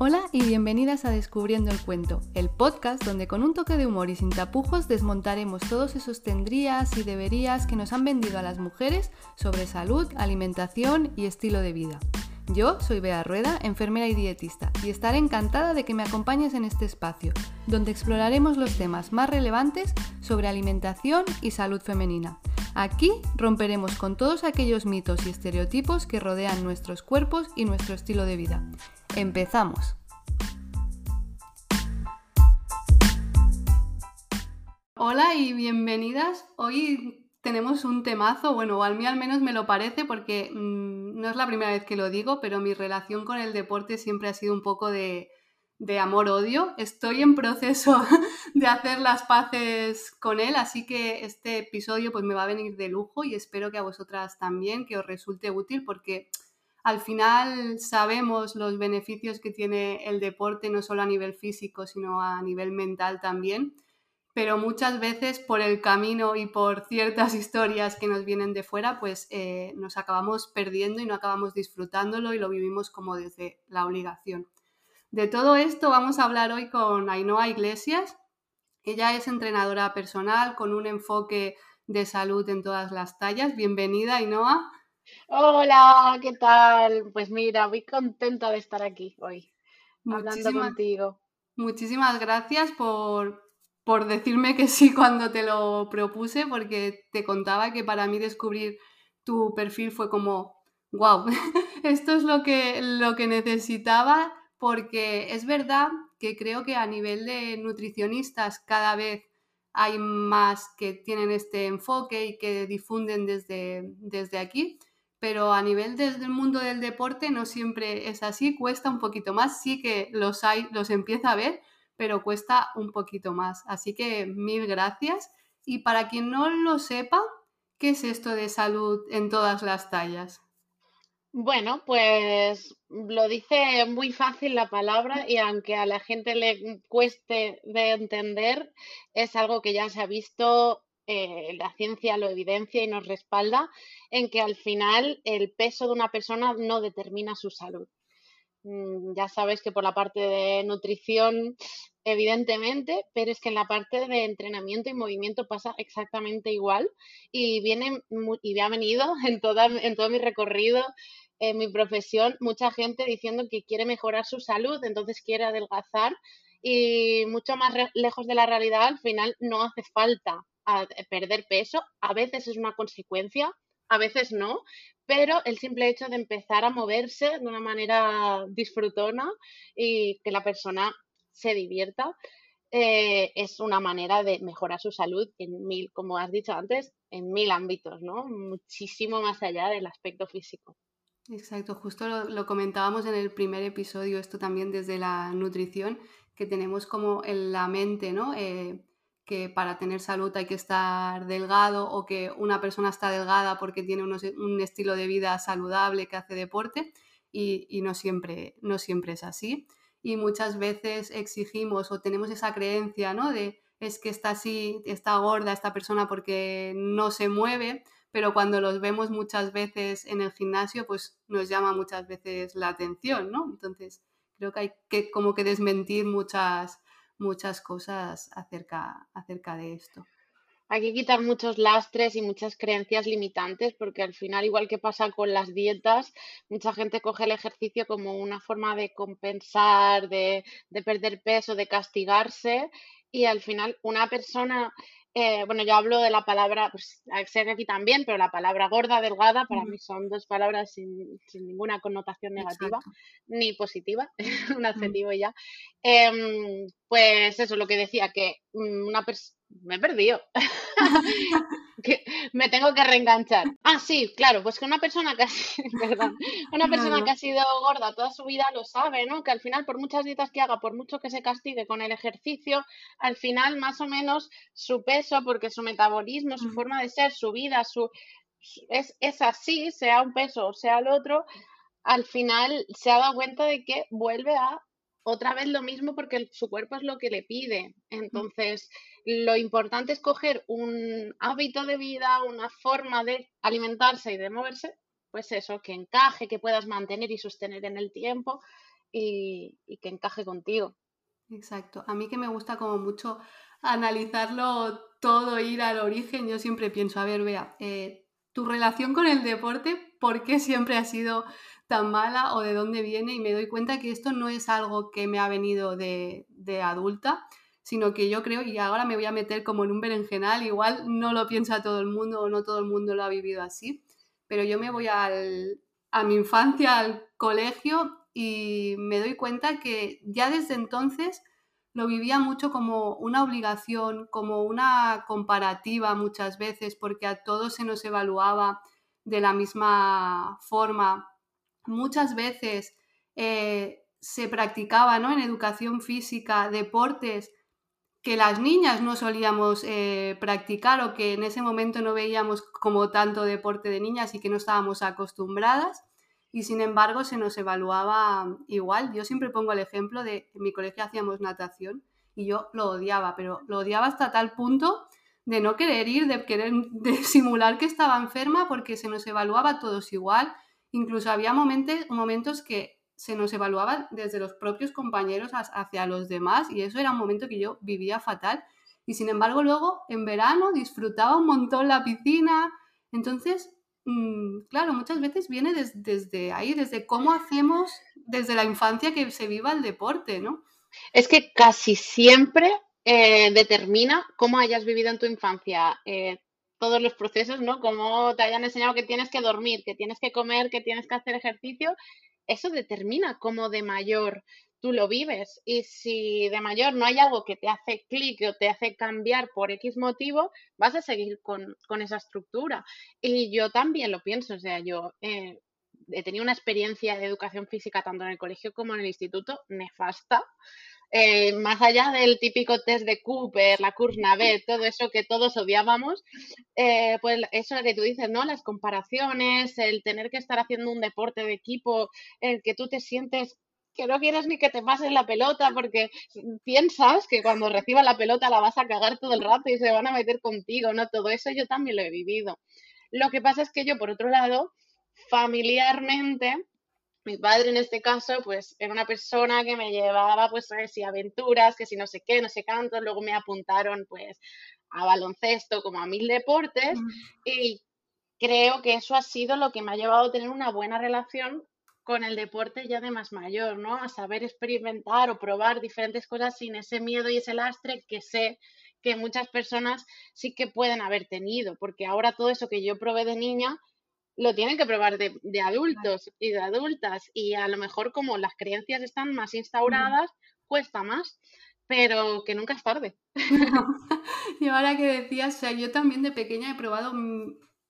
Hola y bienvenidas a Descubriendo el Cuento, el podcast donde con un toque de humor y sin tapujos desmontaremos todos esos tendrías y deberías que nos han vendido a las mujeres sobre salud, alimentación y estilo de vida. Yo soy Bea Rueda, enfermera y dietista, y estaré encantada de que me acompañes en este espacio, donde exploraremos los temas más relevantes sobre alimentación y salud femenina. Aquí romperemos con todos aquellos mitos y estereotipos que rodean nuestros cuerpos y nuestro estilo de vida. Empezamos. Hola y bienvenidas. Hoy tenemos un temazo, bueno, a mí al menos me lo parece porque mm, no es la primera vez que lo digo, pero mi relación con el deporte siempre ha sido un poco de, de amor-odio. Estoy en proceso de hacer las paces con él, así que este episodio pues me va a venir de lujo y espero que a vosotras también, que os resulte útil porque al final sabemos los beneficios que tiene el deporte, no solo a nivel físico, sino a nivel mental también, pero muchas veces por el camino y por ciertas historias que nos vienen de fuera, pues eh, nos acabamos perdiendo y no acabamos disfrutándolo y lo vivimos como desde la obligación. De todo esto vamos a hablar hoy con Ainhoa Iglesias. Ella es entrenadora personal con un enfoque de salud en todas las tallas. Bienvenida, Ainhoa. Hola, ¿qué tal? Pues mira, muy contenta de estar aquí hoy, hablando contigo. Muchísimas gracias por, por decirme que sí cuando te lo propuse, porque te contaba que para mí descubrir tu perfil fue como, wow, esto es lo que, lo que necesitaba, porque es verdad que creo que a nivel de nutricionistas cada vez hay más que tienen este enfoque y que difunden desde, desde aquí pero a nivel del mundo del deporte no siempre es así, cuesta un poquito más, sí que los hay, los empieza a ver, pero cuesta un poquito más. Así que mil gracias. Y para quien no lo sepa, ¿qué es esto de salud en todas las tallas? Bueno, pues lo dice muy fácil la palabra y aunque a la gente le cueste de entender, es algo que ya se ha visto eh, la ciencia lo evidencia y nos respalda en que al final el peso de una persona no determina su salud. Mm, ya sabes que por la parte de nutrición, evidentemente, pero es que en la parte de entrenamiento y movimiento pasa exactamente igual y viene y me ha venido en, toda, en todo mi recorrido en mi profesión mucha gente diciendo que quiere mejorar su salud, entonces quiere adelgazar y mucho más lejos de la realidad, al final no hace falta perder peso, a veces es una consecuencia, a veces no, pero el simple hecho de empezar a moverse de una manera disfrutona y que la persona se divierta eh, es una manera de mejorar su salud en mil, como has dicho antes, en mil ámbitos, ¿no? Muchísimo más allá del aspecto físico. Exacto, justo lo, comentábamos en el primer episodio, esto también desde la nutrición, que tenemos como en la mente, ¿no? Eh, que para tener salud hay que estar delgado o que una persona está delgada porque tiene un estilo de vida saludable, que hace deporte y, no, siempre, no siempre es así. Y muchas veces exigimos o tenemos esa creencia ¿no? de es que está así, está gorda esta persona porque no se mueve, pero cuando los vemos muchas veces en el gimnasio, pues nos llama muchas veces la atención, ¿no? Entonces, creo que hay que como que desmentir muchas, muchas cosas acerca, acerca de esto. Hay que quitar muchos lastres y muchas creencias limitantes porque al final, igual que pasa con las dietas, mucha gente coge el ejercicio como una forma de compensar, de, de perder peso, de castigarse y al final una persona eh, bueno, yo hablo de la palabra, pues sé que aquí también, pero la palabra gorda, delgada, para mí son dos palabras sin, ninguna connotación negativa ni positiva, un adjetivo ya. Em, pues eso, lo que decía, que mm, una persona me he perdido. que me tengo que reenganchar. Ah, sí, claro, pues que una persona que ha, una persona que ha sido gorda toda su vida lo sabe, ¿no? Que al final, por muchas dietas que haga, por mucho que se castigue con el ejercicio, al final, más o menos, su peso, porque su metabolismo, su forma de ser, su vida, su es, es así, sea un peso o sea el otro, al final se ha dado cuenta de que vuelve a otra vez lo mismo porque su cuerpo es lo que le pide. Entonces, lo importante es coger un hábito de vida, una forma de alimentarse y de moverse, pues eso, que encaje, que puedas mantener y sostener en el tiempo. y, que encaje contigo. Exacto. A mí que me gusta como mucho analizarlo todo, ir al origen, yo siempre pienso, a ver, vea, eh, tu relación con el deporte, ¿por qué siempre ha sido tan mala o de dónde viene? Y me doy cuenta que esto no es algo que me ha venido de, adulta, sino que yo creo, y ahora me voy a meter como en un berenjenal, igual no lo piensa todo el mundo o no todo el mundo lo ha vivido así, pero yo me voy a mi infancia, al colegio, y me doy cuenta que ya desde entonces lo vivía mucho como una obligación, como una comparativa muchas veces, porque a todos se nos evaluaba de la misma forma. Muchas veces eh, se practicaba ¿no? en educación física deportes que las niñas no solíamos eh, practicar o que en ese momento no veíamos como tanto deporte de niñas y que no estábamos acostumbradas y sin embargo se nos evaluaba igual. Yo siempre pongo el ejemplo de en mi colegio hacíamos natación y yo lo odiaba, pero lo odiaba hasta tal punto de no querer ir, de querer de simular que estaba enferma porque se nos evaluaba todos igual. Incluso había momentos, momentos que se nos evaluaba desde los propios compañeros hacia los demás y eso era un momento que yo vivía fatal. Y sin embargo luego en verano disfrutaba un montón la piscina. Entonces, mm, claro, muchas veces viene desde ahí, desde cómo hacemos desde la infancia que se viva el deporte, ¿no? Es que casi siempre eh, determina cómo hayas vivido en tu infancia. Eh, todos los procesos, ¿no? Cómo te hayan enseñado que tienes que dormir, que tienes que comer, que tienes que hacer ejercicio eso determina cómo de mayor tú lo vives. Y si de mayor no hay algo que te hace clic o te hace cambiar por X motivo, vas a seguir con, esa estructura. Y yo también lo pienso, o sea, yo eh, he tenido una experiencia de educación física tanto en el colegio como en el instituto nefasta. Eh, más allá del típico test de Cooper, la Kurznavet, todo eso que todos odiábamos, eh, pues eso que tú dices, ¿no? Las comparaciones, el tener que estar haciendo un deporte de equipo, el que tú te sientes que no quieres ni que te pasen la pelota porque piensas que cuando reciba la pelota la vas a cagar todo el rato y se van a meter contigo, ¿no? Todo eso yo también lo he vivido. Lo que pasa es que yo, por otro lado, familiarmente, mi padre en este caso, pues era una persona que me llevaba, pues, a si aventuras, que si no sé qué, no sé cuánto, luego me apuntaron, pues, a baloncesto, como a mil deportes, y creo que eso ha sido lo que me ha llevado a tener una buena relación con el deporte ya de más mayor, ¿no? A saber experimentar o probar diferentes cosas sin ese miedo y ese lastre que sé que muchas personas sí que pueden haber tenido, porque ahora todo eso que yo probé de niña, lo tienen que probar de, adultos y de adultas y a lo mejor como las creencias están más instauradas, cuesta más, pero que nunca es tarde. y ahora que decías, o sea, yo también de pequeña he probado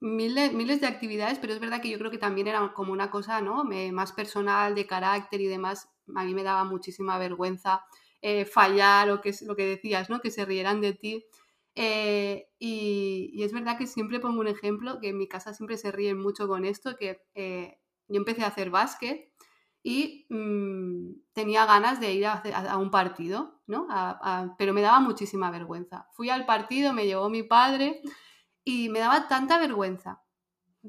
miles, miles de actividades, pero es verdad que yo creo que también era como una cosa ¿no? más personal, de carácter y demás. A mí me daba muchísima vergüenza eh, fallar o que lo que decías, ¿no? que se rieran de ti. Eh, y, es verdad que siempre pongo un ejemplo, que en mi casa siempre se ríen mucho con esto, que eh, yo empecé a hacer básquet y mm, tenía ganas de ir a, un partido, ¿no? pero me daba muchísima vergüenza. Fui al partido, me llevó mi padre y me daba tanta vergüenza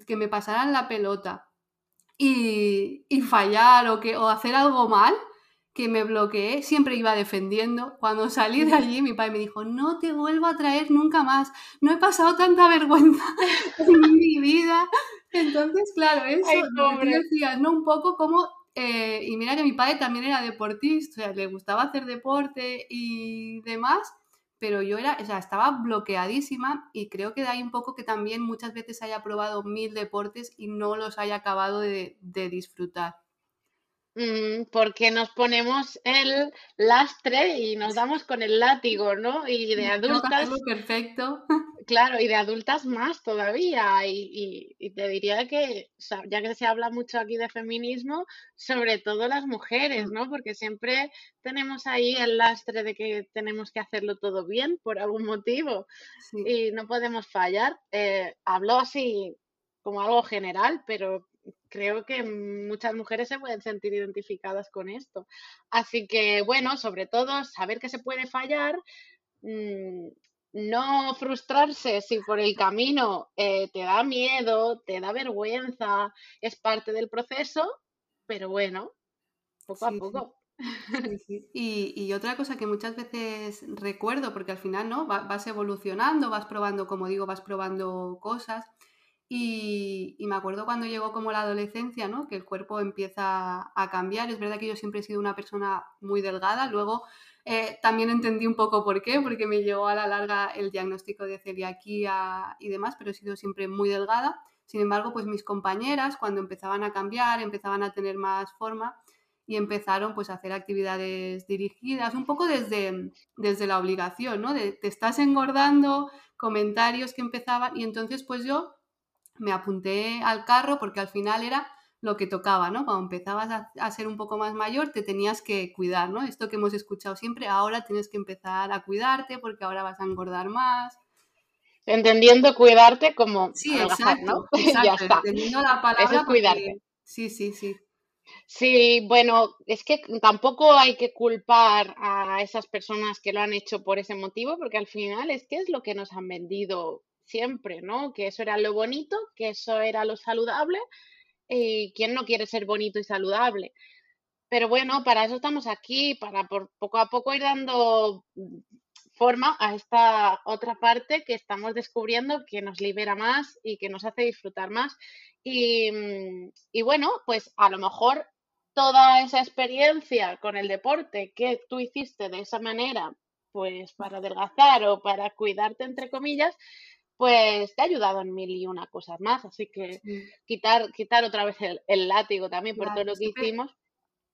que me pasaran la pelota y, y fallar o, que, o hacer algo mal que me bloqueé, siempre iba defendiendo. Cuando salí de allí, mi padre me dijo, no te vuelvo a traer nunca más, no he pasado tanta vergüenza en mi vida. Entonces, claro, eso decías, ¿no? Un poco como, eh, y mira que mi padre también era deportista, o sea, le gustaba hacer deporte y demás, pero yo era, o sea, estaba bloqueadísima y creo que de ahí un poco que también muchas veces haya probado mil deportes y no los haya acabado de disfrutar. Mm, porque nos ponemos el lastre y nos damos con el látigo, ¿no? Y de adultas. Perfecto. Claro, y de adultas más todavía. Y, te diría que, ya que se habla mucho aquí de feminismo, sobre todo las mujeres. ¿no? Porque siempre tenemos ahí el lastre de que tenemos que hacerlo todo bien por algún motivo y no podemos fallar. Eh, hablo así como algo general, pero creo que muchas mujeres se pueden sentir identificadas con esto. Así que, bueno, sobre todo saber que se puede fallar, mm, no frustrarse si por el camino eh, te da miedo, te da vergüenza, es parte del proceso, pero bueno. poco a poco. Y, otra cosa que muchas veces recuerdo, porque al final ¿no? vas evolucionando, vas probando, como digo, vas probando cosas. Y, me acuerdo cuando llegó como la adolescencia, ¿no? que el cuerpo empieza a cambiar. Es verdad que yo siempre he sido una persona muy delgada. Luego eh, también entendí un poco por qué, porque me llegó a la larga el diagnóstico de celiaquía y demás, pero he sido siempre muy delgada. Sin embargo, pues mis compañeras, cuando empezaban a cambiar, empezaban a tener más forma, y empezaron pues a hacer actividades dirigidas, un poco desde, desde la obligación, ¿no? De te estás engordando, comentarios que empezaban y entonces pues yo me apunté al carro porque al final era lo que tocaba, ¿no? Cuando empezabas a, ser un poco más mayor te tenías que cuidar, ¿no? Esto que hemos escuchado siempre, ahora tienes que empezar a cuidarte porque ahora vas a engordar más. Entendiendo cuidarte como sí, exacto, ¿no? ya está. Entendiendo la palabra cuidarte. Sí, sí, sí. Sí, bueno, es que tampoco hay que culpar a esas personas que lo han hecho por ese motivo, porque al final es que es lo que nos han vendido siempre, ¿no? Que eso era lo bonito, que eso era lo saludable, y quién no quiere ser bonito y saludable. Pero bueno, para eso estamos aquí, para poco a poco ir dando forma a esta otra parte que estamos descubriendo que nos libera más y que nos hace disfrutar más. Y, mm, y, bueno, pues a lo mejor toda esa experiencia con el deporte que tú hiciste de esa manera, pues para adelgazar o para cuidarte, entre comillas, pues te ha ayudado en mil y una cosas más. Así que quitar, quitar otra vez el, látigo también por todo lo que hicimos.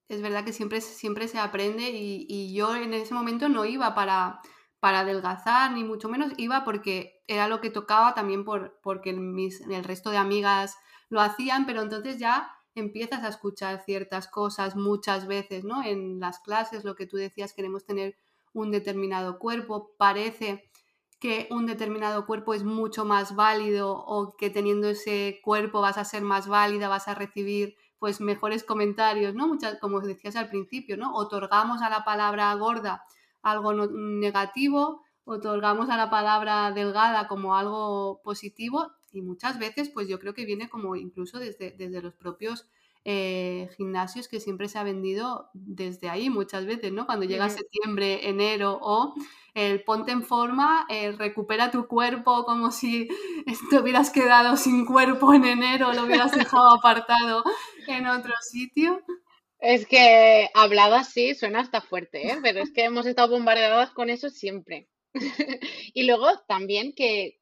Es verdad que siempre, siempre se aprende y, y yo en ese momento no iba para para adelgazar, ni mucho menos, iba porque era lo que tocaba también por, porque mis, el resto de amigas lo hacían, pero entonces ya empiezas a escuchar ciertas cosas muchas veces, ¿no? En las clases, lo que tú decías, queremos tener un determinado cuerpo, parece que un determinado cuerpo es mucho más válido o que teniendo ese cuerpo vas a ser más válida, vas a recibir pues mejores comentarios, ¿no? Muchas, como decías al principio, ¿no? Otorgamos a la palabra gorda algo negativo, otorgamos a la palabra delgada como algo positivo y muchas veces pues yo creo que viene como incluso desde, desde los propios eh, gimnasios que siempre se ha vendido desde ahí muchas veces, ¿no? Cuando llega septiembre, enero o el ponte en forma, el recupera tu cuerpo como si te hubieras quedado sin cuerpo en enero, lo hubieras dejado apartado en otro sitio. Es que hablado así suena hasta fuerte, ¿eh? pero es que hemos estado bombardeadas con eso siempre. y luego también que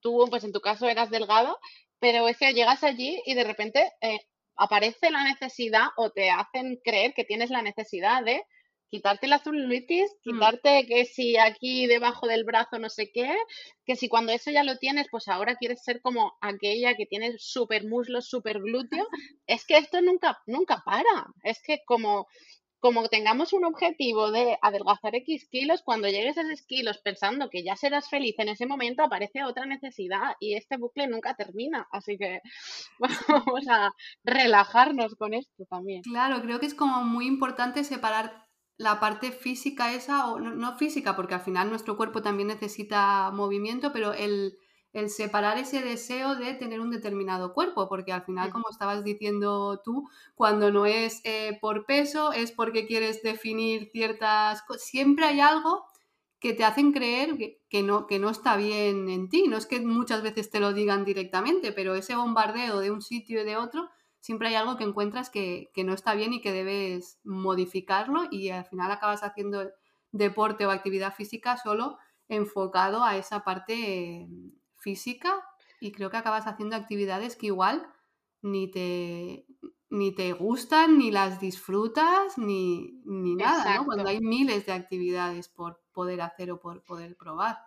tú, pues en tu caso eras delgado, pero es que llegas allí y de repente eh, aparece la necesidad o te hacen creer que tienes la necesidad de quitarte la celulitis, mm. quitarte que si aquí debajo del brazo no sé qué, que si cuando eso ya lo tienes, pues ahora quieres ser como aquella que tiene súper muslos, súper glúteo. Es que esto nunca, nunca para. Es que como, como tengamos un objetivo de adelgazar X kilos, cuando llegues a esos kilos pensando que ya serás feliz en ese momento, aparece otra necesidad y este bucle nunca termina. Así que vamos a relajarnos con esto también. Claro, creo que es como muy importante separar la parte física esa, o no, física, porque al final nuestro cuerpo también necesita movimiento, pero el, separar ese deseo de tener un determinado cuerpo, porque al final, como estabas diciendo tú, cuando no es eh, por peso, es porque quieres definir ciertas cosas. Siempre hay algo que te hacen creer que, no, que no está bien en ti. No es que muchas veces te lo digan directamente, pero ese bombardeo de un sitio y de otro siempre hay algo que encuentras que, no está bien y que debes modificarlo y al final acabas haciendo deporte o actividad física solo enfocado a esa parte física y creo que acabas haciendo actividades que igual ni te, ni te gustan, ni las disfrutas, ni, ni nada, ¿no? Cuando hay miles de actividades por poder hacer o por poder probar.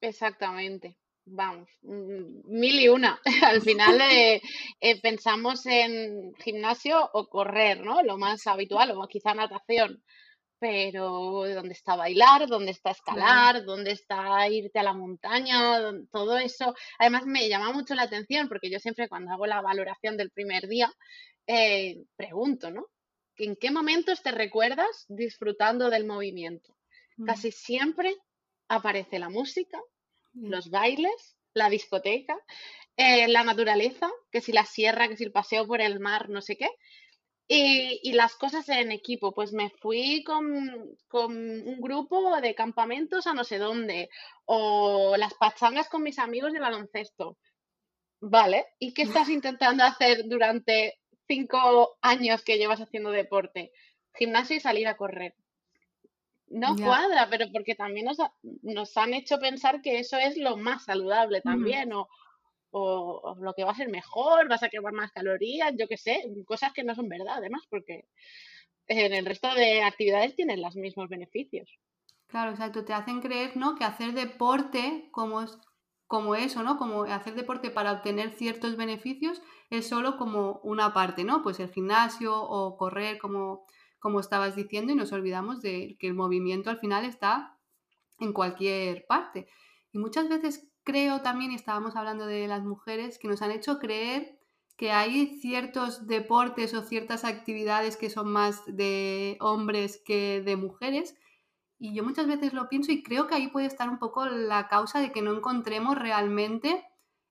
Exactamente vamos, mm, mil y una. Al final eh, eh, pensamos en gimnasio o correr, ¿no? Lo más habitual, o quizá natación. Pero ¿dónde está bailar? ¿Dónde está escalar? ¿Dónde está irte a la montaña? Todo eso. Además me llama mucho la atención porque yo siempre cuando hago la valoración del primer día eh, pregunto, ¿no? ¿En qué momentos te recuerdas disfrutando del movimiento? Mm. Casi siempre aparece la música, los bailes, la discoteca, eh, la naturaleza, que si la sierra, que si el paseo por el mar, no sé qué. Y, las cosas en equipo, pues me fui con, con, un grupo de campamentos a no sé dónde, o las pachangas con mis amigos de baloncesto. Vale, ¿y qué estás intentando hacer durante cinco años que llevas haciendo deporte? Gimnasio y salir a correr. No cuadra, pero porque también nos, nos, han hecho pensar que eso es lo más saludable también, o, o, lo que va a ser mejor, vas a quemar más calorías, yo qué sé, cosas que no son verdad además, porque en el resto de actividades tienen los mismos beneficios. Claro, exacto, te hacen creer, ¿no? Que hacer deporte como es como eso, ¿no? Como hacer deporte para obtener ciertos beneficios es solo como una parte, ¿no? Pues el gimnasio o correr, como, como estabas diciendo, y nos olvidamos de que el movimiento al final está en cualquier parte. Y muchas veces creo también, y estábamos hablando de las mujeres, que nos han hecho creer que hay ciertos deportes o ciertas actividades que son más de hombres que de mujeres. Y yo muchas veces lo pienso y creo que ahí puede estar un poco la causa de que no encontremos realmente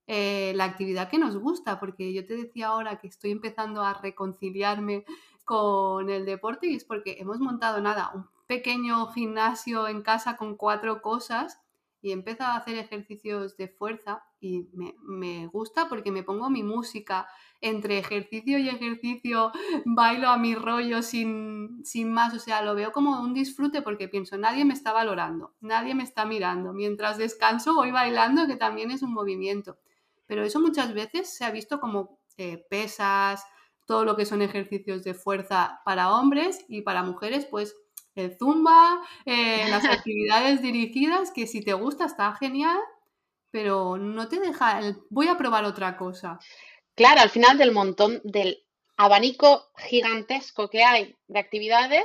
eh, la actividad que nos gusta, porque yo te decía ahora que estoy empezando a reconciliarme con el deporte y es porque hemos montado nada, un pequeño gimnasio en casa con cuatro cosas y empiezo a hacer ejercicios de fuerza y me, gusta porque me pongo mi música. Entre ejercicio y ejercicio, bailo a mi rollo sin, sin más, o sea, lo veo como un disfrute porque pienso, nadie me está valorando, nadie me está mirando, mientras descanso voy bailando, que también es un movimiento, pero eso muchas veces se ha visto como eh, pesas, todo lo que son ejercicios de fuerza para hombres y para mujeres, pues el zumba, eh, las actividades dirigidas, que si te gusta está genial, pero no te deja el voy a probar otra cosa. Claro, al final del montón, del abanico gigantesco que hay de actividades,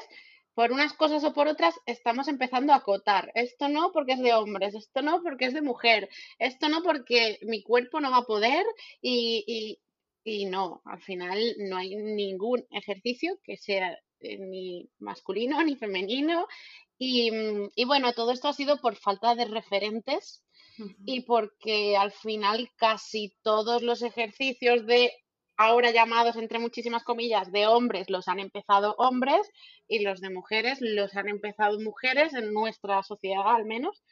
por unas cosas o por otras estamos empezando a acotar. Esto no porque es de hombres, esto no porque es de mujer, esto no porque mi cuerpo no va a poder y, y, y no, al final no hay ningún ejercicio que sea ni masculino ni femenino. Mm, y, bueno, todo esto ha sido por falta de referentes y porque al final casi todos los ejercicios de ahora llamados entre muchísimas comillas de hombres los han empezado hombres y los de mujeres los han empezado mujeres en nuestra sociedad al menos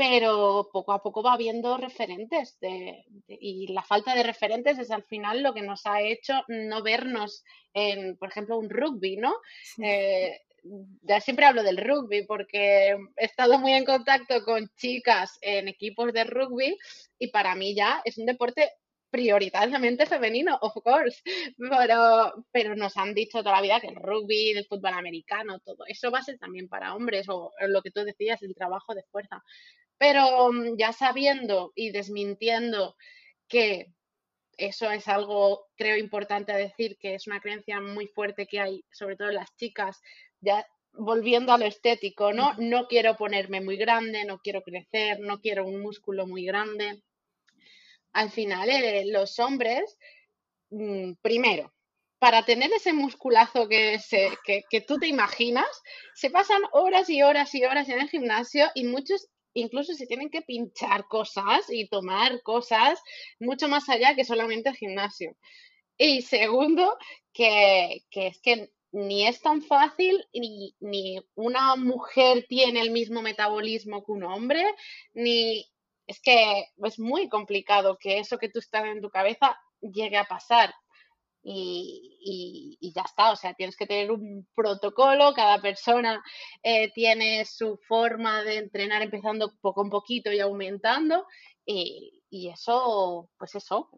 pero poco a poco va habiendo referentes y la falta de referentes es al final lo que nos ha hecho no vernos en, por ejemplo, un rugby, ¿no? Eh, ya siempre hablo del rugby porque he estado muy en contacto con chicas en equipos de rugby y para mí ya es un deporte prioritariamente femenino, of course, pero, pero nos han dicho toda la vida que el rugby, el fútbol americano, todo eso va a ser también para hombres o lo que tú decías, el trabajo de fuerza. Pero mm, ya sabiendo y desmintiendo que eso es algo, creo, importante decir, que es una creencia muy fuerte que hay, sobre todo en las chicas, ya volviendo a lo estético, ¿no? No quiero ponerme muy grande, no quiero crecer, no quiero un músculo muy grande. Al final, eh, los hombres, mm, primero, para tener ese musculazo que, que, que, tú te imaginas, se pasan horas y horas y horas en el gimnasio y muchos incluso se tienen que pinchar cosas y tomar cosas mucho más allá que solamente el gimnasio. Y segundo, que, es que ni es tan fácil, ni, ni, una mujer tiene el mismo metabolismo que un hombre, ni es que es muy complicado que eso que tú estás en tu cabeza llegue a pasar y, ya está, o sea, tienes que tener un protocolo, cada persona eh, tiene su forma de entrenar empezando poco a poquito y aumentando y, eso, pues eso,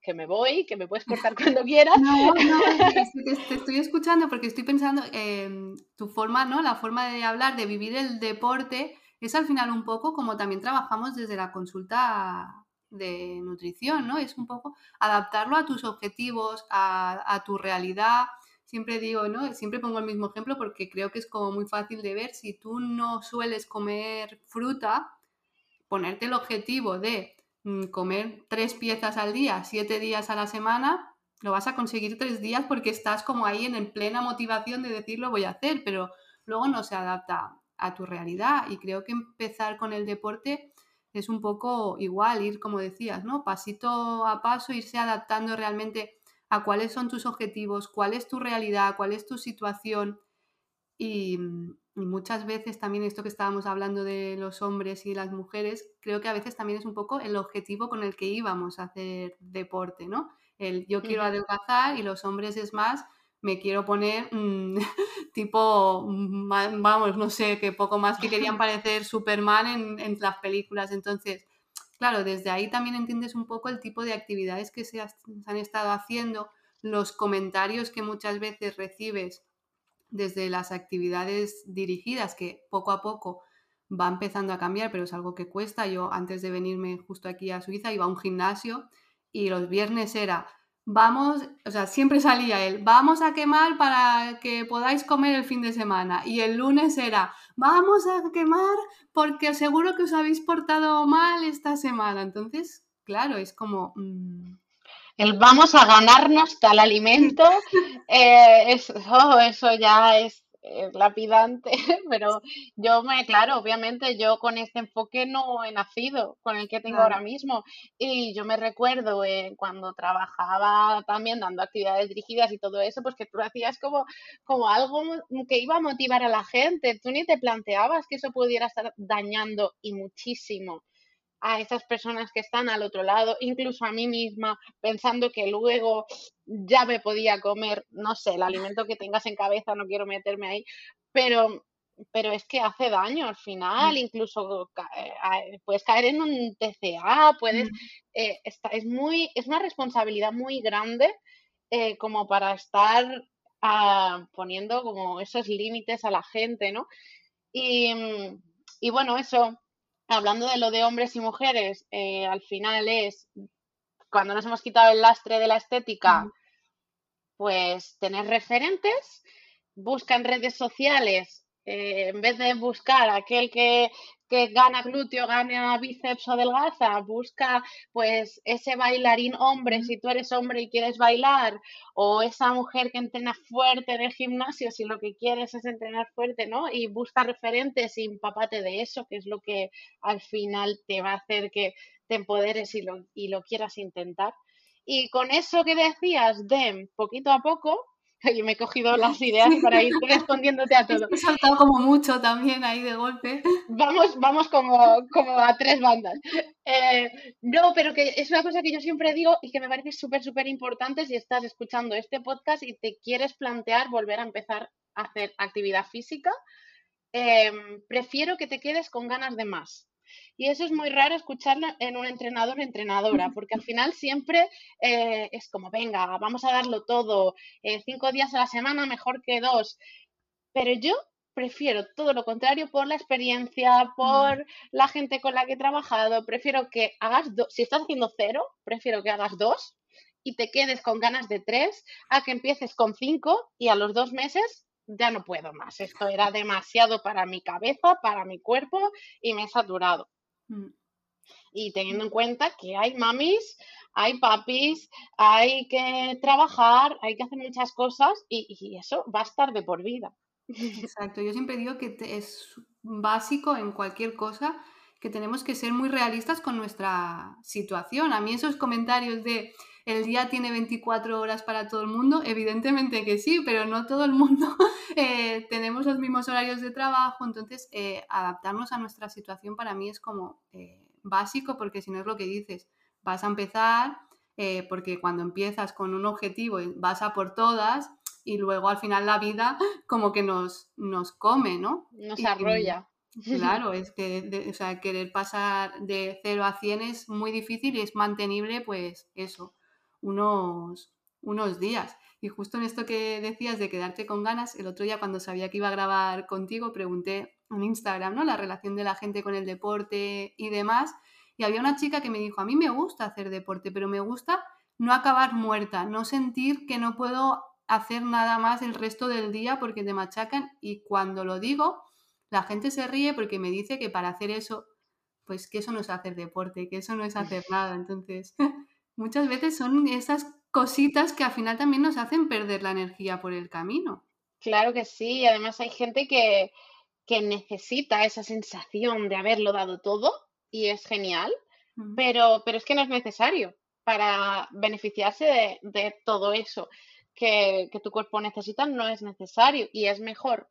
que me voy, que me puedes cortar cuando quieras. No, no, te, estoy escuchando porque estoy pensando en tu forma, ¿no? La forma de hablar, de vivir el deporte, es al final un poco como también trabajamos desde la consulta de nutrición, ¿no? Es un poco adaptarlo a tus objetivos, a, tu realidad. Siempre digo, ¿no? Siempre pongo el mismo ejemplo porque creo que es como muy fácil de ver. Si tú no sueles comer fruta, ponerte el objetivo de mm, comer tres piezas al día, siete días a la semana, lo vas a conseguir tres días porque estás como ahí en plena motivación de decir lo voy a hacer, pero luego no se adapta a tu realidad. Y creo que empezar con el deporte es un poco igual, ir como decías, ¿no? Pasito a paso, irse adaptando realmente a cuáles son tus objetivos, cuál es tu realidad, cuál es tu situación. Y, muchas veces también esto que estábamos hablando de los hombres y las mujeres, creo que a veces también es un poco el objetivo con el que íbamos a hacer deporte, ¿no? El yo quiero adelgazar y los hombres es más, me quiero poner mm, tipo, mm, vamos, no sé, que poco más que querían parecer Superman en, en las películas. Entonces, claro, desde ahí también entiendes un poco el tipo de actividades que se, han estado haciendo, los comentarios que muchas veces recibes desde las actividades dirigidas, que poco a poco va empezando a cambiar, pero es algo que cuesta. Yo antes de venirme justo aquí a Suiza iba a un gimnasio y los viernes era vamos, o sea, siempre salía él, vamos a quemar para que podáis comer el fin de semana. Y el lunes era, vamos a quemar porque seguro que os habéis portado mal esta semana. Entonces, claro, es como... Mm, el vamos a ganarnos tal alimento, eh, oh, eso ya es es lapidante, pero yo me, claro, obviamente yo con este enfoque no he nacido, con el que tengo ahora mismo. Y yo me recuerdo eh, cuando trabajaba también dando actividades dirigidas y todo eso, pues que tú hacías como, como algo que iba a motivar a la gente. Tú ni te planteabas que eso pudiera estar dañando y muchísimo a esas personas que están al otro lado, incluso a mí misma, pensando que luego ya me podía comer, no sé, el alimento que tengas en cabeza, no quiero meterme ahí, pero, pero es que hace daño al final, mm. incluso eh, puedes caer en un TCA, puedes, mm. eh, es, muy, es una responsabilidad muy grande eh, como para estar ah, poniendo como esos límites a la gente, ¿no? Y, y bueno, eso, hablando de lo de hombres y mujeres, eh, al final es cuando nos hemos quitado el lastre de la estética, pues tener referentes, busca en redes sociales, eh, en vez de buscar aquel que que gana glúteo, gana bíceps o delgaza, busca pues ese bailarín hombre si tú eres hombre y quieres bailar, o esa mujer que entrena fuerte en el gimnasio si lo que quieres es entrenar fuerte, ¿no? Y busca referentes y empapate de eso, que es lo que al final te va a hacer que te empoderes y lo, y lo quieras intentar. Y con eso que decías de poquito a poco, yo me he cogido las ideas para ir respondiéndote a todo. He saltado como mucho también ahí de golpe. Vamos, vamos como, como a tres bandas. Eh, no, pero que es una cosa que yo siempre digo y que me parece súper, súper importante si estás escuchando este podcast y te quieres plantear volver a empezar a hacer actividad física. Eh, prefiero que te quedes con ganas de más. Y eso es muy raro escucharlo en un entrenador o entrenadora, porque al final siempre eh, es como, venga, vamos a darlo todo, eh, cinco días a la semana mejor que dos. Pero yo prefiero todo lo contrario por la experiencia, por la gente con la que he trabajado, prefiero que hagas dos, si estás haciendo cero, prefiero que hagas dos y te quedes con ganas de tres, a que empieces con cinco y a los dos meses ya no puedo más. Esto era demasiado para mi cabeza, para mi cuerpo y me he saturado. Mm. Y teniendo en cuenta que hay mamis, hay papis, hay que trabajar, hay que hacer muchas cosas y, eso va a estar de por vida. Exacto, yo siempre digo que es básico en cualquier cosa que tenemos que ser muy realistas con nuestra situación. A mí esos comentarios de el día tiene 24 horas para todo el mundo, evidentemente que sí, pero no todo el mundo eh, tenemos los mismos horarios de trabajo, entonces eh, adaptarnos a nuestra situación para mí es como eh, básico, porque si no es lo que dices, vas a empezar, porque cuando empiezas con un objetivo vas a por todas y luego al final la vida como que nos, nos come, ¿no? Nos arrolla. Claro, es que sea, querer pasar de 0 a 100 es muy difícil y es mantenible, pues eso, unos, unos días. Y justo en esto que decías de quedarte con ganas, el otro día cuando sabía que iba a grabar contigo, pregunté en Instagram, ¿no? La relación de la gente con el deporte y demás. Y había una chica que me dijo, a mí me gusta hacer deporte, pero me gusta no acabar muerta, no sentir que no puedo hacer nada más el resto del día porque te machacan. Y cuando lo digo, la gente se ríe porque me dice que para hacer eso, pues que eso no es hacer deporte, que eso no es hacer nada. Entonces, muchas veces son esas cositas que al final también nos hacen perder la energía por el camino. Claro que sí, y además hay gente que, necesita esa sensación de haberlo dado todo y es genial, pero, pero es que no es necesario. para beneficiarse de, todo eso que, tu cuerpo necesita no es necesario y es mejor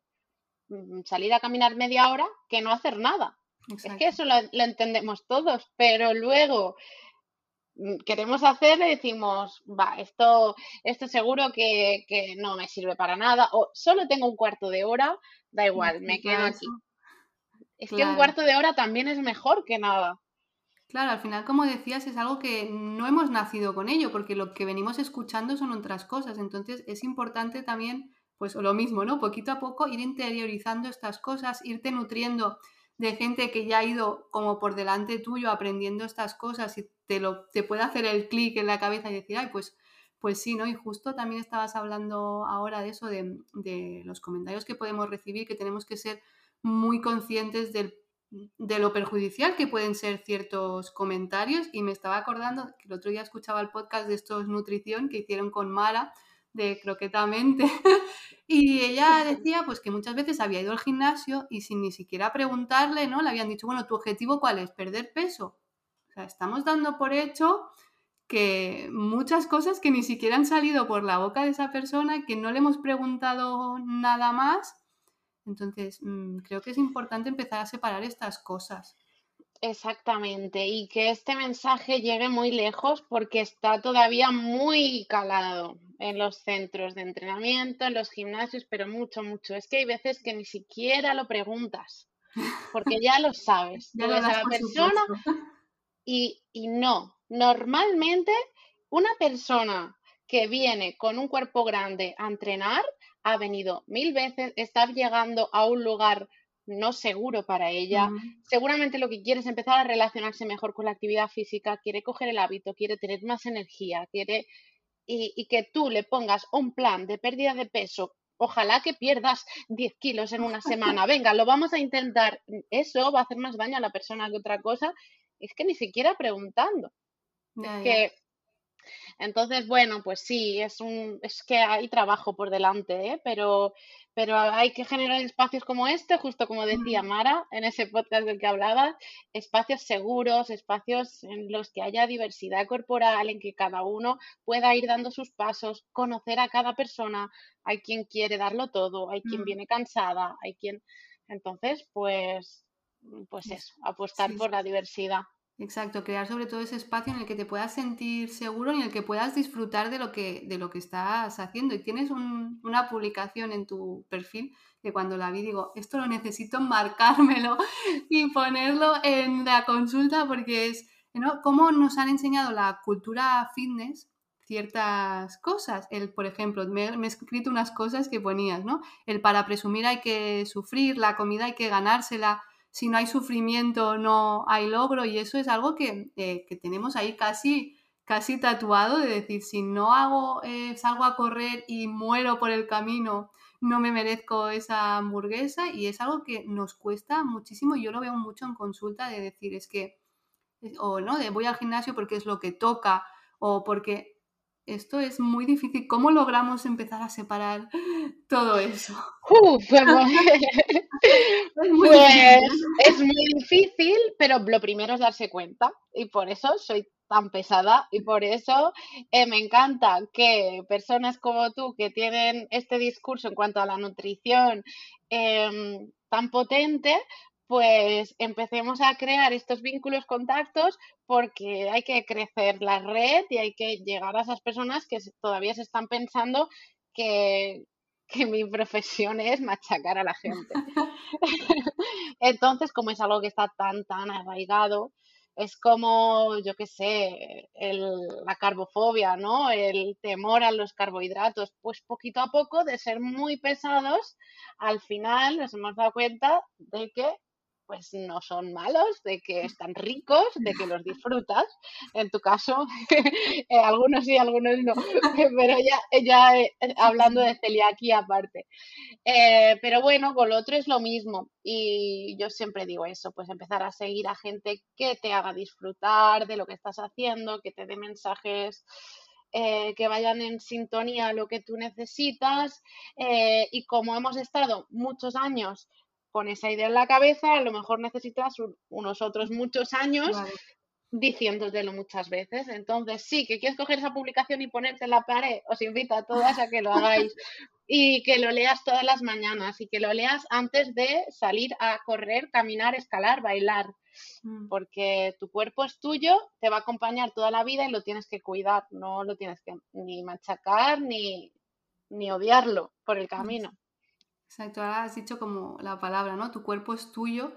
mm, salir a caminar media hora que no hacer nada. Es que eso lo, entendemos todos, pero luego queremos hacer y decimos, va, esto, esto seguro que, no me sirve para nada, o solo tengo un cuarto de hora, da igual, me quedo aquí. Es que un cuarto de hora también es mejor que nada. Claro, al final, como decías, es algo que no hemos nacido con ello, porque lo que venimos escuchando son otras cosas. Entonces, es importante también, pues lo mismo, ¿no? Poquito a poco ir interiorizando estas cosas, irte nutriendo de gente que ya ha ido como por delante tuyo aprendiendo estas cosas y te, lo, te puede hacer el clic en la cabeza y decir, ay, pues, pues sí, ¿no? Y justo también estabas hablando ahora de eso, de, de los comentarios que podemos recibir, que tenemos que ser muy conscientes del, de lo perjudicial que pueden ser ciertos comentarios y me estaba acordando que el otro día escuchaba el podcast de estos nutrición que hicieron con Mara de Croquetamente y ella decía pues que muchas veces había ido al gimnasio y sin ni siquiera preguntarle, ¿no? Le habían dicho, bueno, ¿tu objetivo cuál es? ¿Perder peso? O sea, estamos dando por hecho que muchas cosas que ni siquiera han salido por la boca de esa persona, que no le hemos preguntado nada más. Entonces, mm, creo que es importante empezar a separar estas cosas. Exactamente, y que este mensaje llegue muy lejos porque está todavía muy calado en los centros de entrenamiento, en los gimnasios, pero mucho, mucho. Es que hay veces que ni siquiera lo preguntas, porque ya lo sabes. ya lo la persona y, y no. Normalmente, una persona que viene con un cuerpo grande a entrenar ha venido mil veces, está llegando a un lugar no seguro para ella. Seguramente lo que quiere es empezar a relacionarse mejor con la actividad física, quiere coger el hábito, quiere tener más energía, quiere y, que tú le pongas un plan de pérdida de peso. Ojalá que pierdas 10 kilos en una semana. Venga, lo vamos a intentar. Eso va a hacer más daño a la persona que otra cosa. Es que ni siquiera preguntando. es que entonces, bueno, pues sí, es un, es que hay trabajo por delante, ¿eh? pero, pero hay que generar espacios como este, justo como decía Mara en ese podcast del que hablaba, espacios seguros, espacios en los que haya diversidad corporal, en que cada uno pueda ir dando sus pasos, conocer a cada persona. Hay quien quiere darlo todo, hay quien mm. viene cansada, hay quien. Entonces, pues, pues eso, apostar por la diversidad. Exacto, crear sobre todo ese espacio en el que te puedas sentir seguro en el que puedas disfrutar de lo que, de lo que estás haciendo. Y tienes una publicación en tu perfil que cuando la vi digo, esto lo necesito marcármelo y ponerlo en la consulta porque es, ¿no? Cómo nos han enseñado la cultura fitness ciertas cosas. El, por ejemplo, me, me, he escrito unas cosas que ponías, ¿no? El para presumir hay que sufrir, la comida hay que ganársela si no hay sufrimiento no hay logro y eso es algo que, eh, tenemos ahí casi, casi tatuado de decir, si no hago, eh, salgo a correr y muero por el camino, no me merezco esa hamburguesa y es algo que nos cuesta muchísimo yo lo veo mucho en consulta de decir, es que, o no, de voy al gimnasio porque es lo que toca o porque esto es muy difícil. ¿Cómo logramos empezar a separar todo eso? pues, es muy difícil, pero lo primero es darse cuenta y por eso soy tan pesada y por eso eh, me encanta que personas como tú que tienen este discurso en cuanto a la nutrición em, tan potente, pues empecemos a crear estos vínculos, contactos, porque hay que crecer la red y hay que llegar a esas personas que todavía se están pensando que, mi profesión es machacar a la gente. Entonces, como es algo que está tan, tan arraigado, es como, yo qué sé, la carbofobia, ¿no? El temor a los carbohidratos. Pues poquito a poco, de ser muy pesados, al final nos hemos dado cuenta de que pues no son malos, de que están ricos, de que los disfrutas. En tu caso, eh, algunos sí, algunos no, pero ya, ya eh, hablando de celiaquía aparte. Eh, pero bueno, con lo otro es lo mismo y yo siempre digo eso, pues empezar a seguir a gente que te haga disfrutar de lo que estás haciendo, que te dé mensajes que vayan en sintonía a lo que tú necesitas y como hemos estado muchos años con esa idea en la cabeza, a lo mejor necesitas unos otros muchos años diciéndotelo muchas veces. Entonces, sí, que quieres coger esa publicación y ponerte en la pared, os invito a todas a que lo hagáis y que lo leas todas las mañanas y que lo leas antes de salir a correr, caminar, escalar, bailar. Mm. Porque tu cuerpo es tuyo, te va a acompañar toda la vida y lo tienes que cuidar, no lo tienes que ni machacar ni, ni odiarlo por el camino. Exacto, ahora has dicho como la palabra, ¿no? Tu cuerpo es tuyo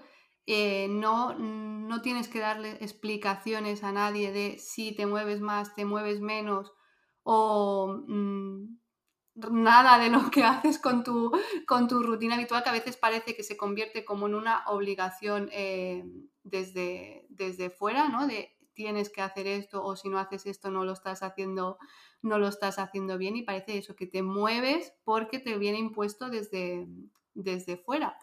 eh, no, no tienes que darle explicaciones a nadie de si te mueves más, te mueves menos o mm, nada de lo que haces con tu, con tu rutina habitual, que a veces parece que se convierte como en una obligación eh, desde, desde fuera, ¿no? De tienes que hacer esto o si no haces esto no lo estás haciendo no lo estás haciendo bien y parece eso que te mueves porque te viene impuesto desde, desde fuera.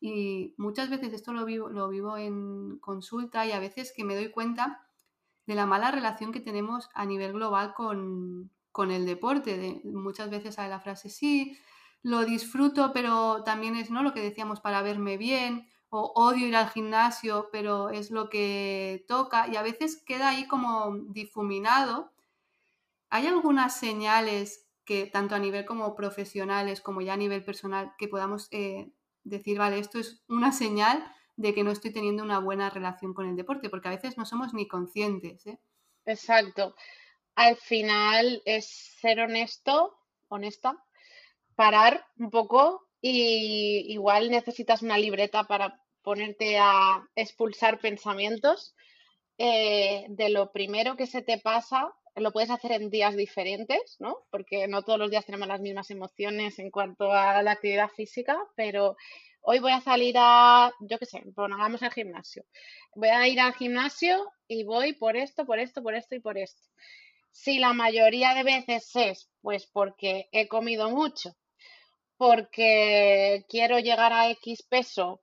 Y muchas veces esto lo vivo, lo vivo en consulta y a veces que me doy cuenta de la mala relación que tenemos a nivel global con, el deporte. De, muchas veces hay la frase, sí, lo disfruto, pero también es ¿no? lo que decíamos para verme bien, o odio ir al gimnasio, pero es lo que toca, y a veces queda ahí como difuminado. ¿Hay algunas señales que tanto a nivel como profesionales como ya a nivel personal que podamos eh, decir, vale, esto es una señal de que no estoy teniendo una buena relación con el deporte, porque a veces no somos ni conscientes. ¿eh? Exacto. Al final es ser honesto, honesta, parar un poco y igual necesitas una libreta para ponerte a expulsar pensamientos eh, de lo primero que se te pasa lo puedes hacer en días diferentes, ¿no? Porque no todos los días tenemos las mismas emociones en cuanto a la actividad física, pero hoy voy a salir a, yo qué sé, bueno, el gimnasio. Voy a ir al gimnasio y voy por esto, por esto, por esto y por esto. Si la mayoría de veces es, pues porque he comido mucho, porque quiero llegar a X peso,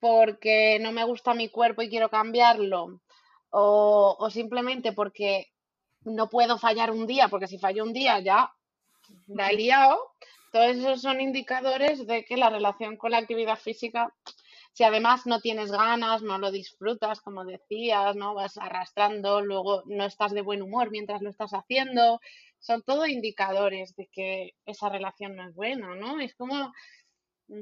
porque no me gusta mi cuerpo y quiero cambiarlo, o, o simplemente porque no puedo fallar un día, porque si fallo un día ya he liado. Todos esos son indicadores de que la relación con la actividad física, si además no tienes ganas, no lo disfrutas, como decías, no vas arrastrando, luego no estás de buen humor mientras lo estás haciendo, son todo indicadores de que esa relación no es buena, ¿no? Es como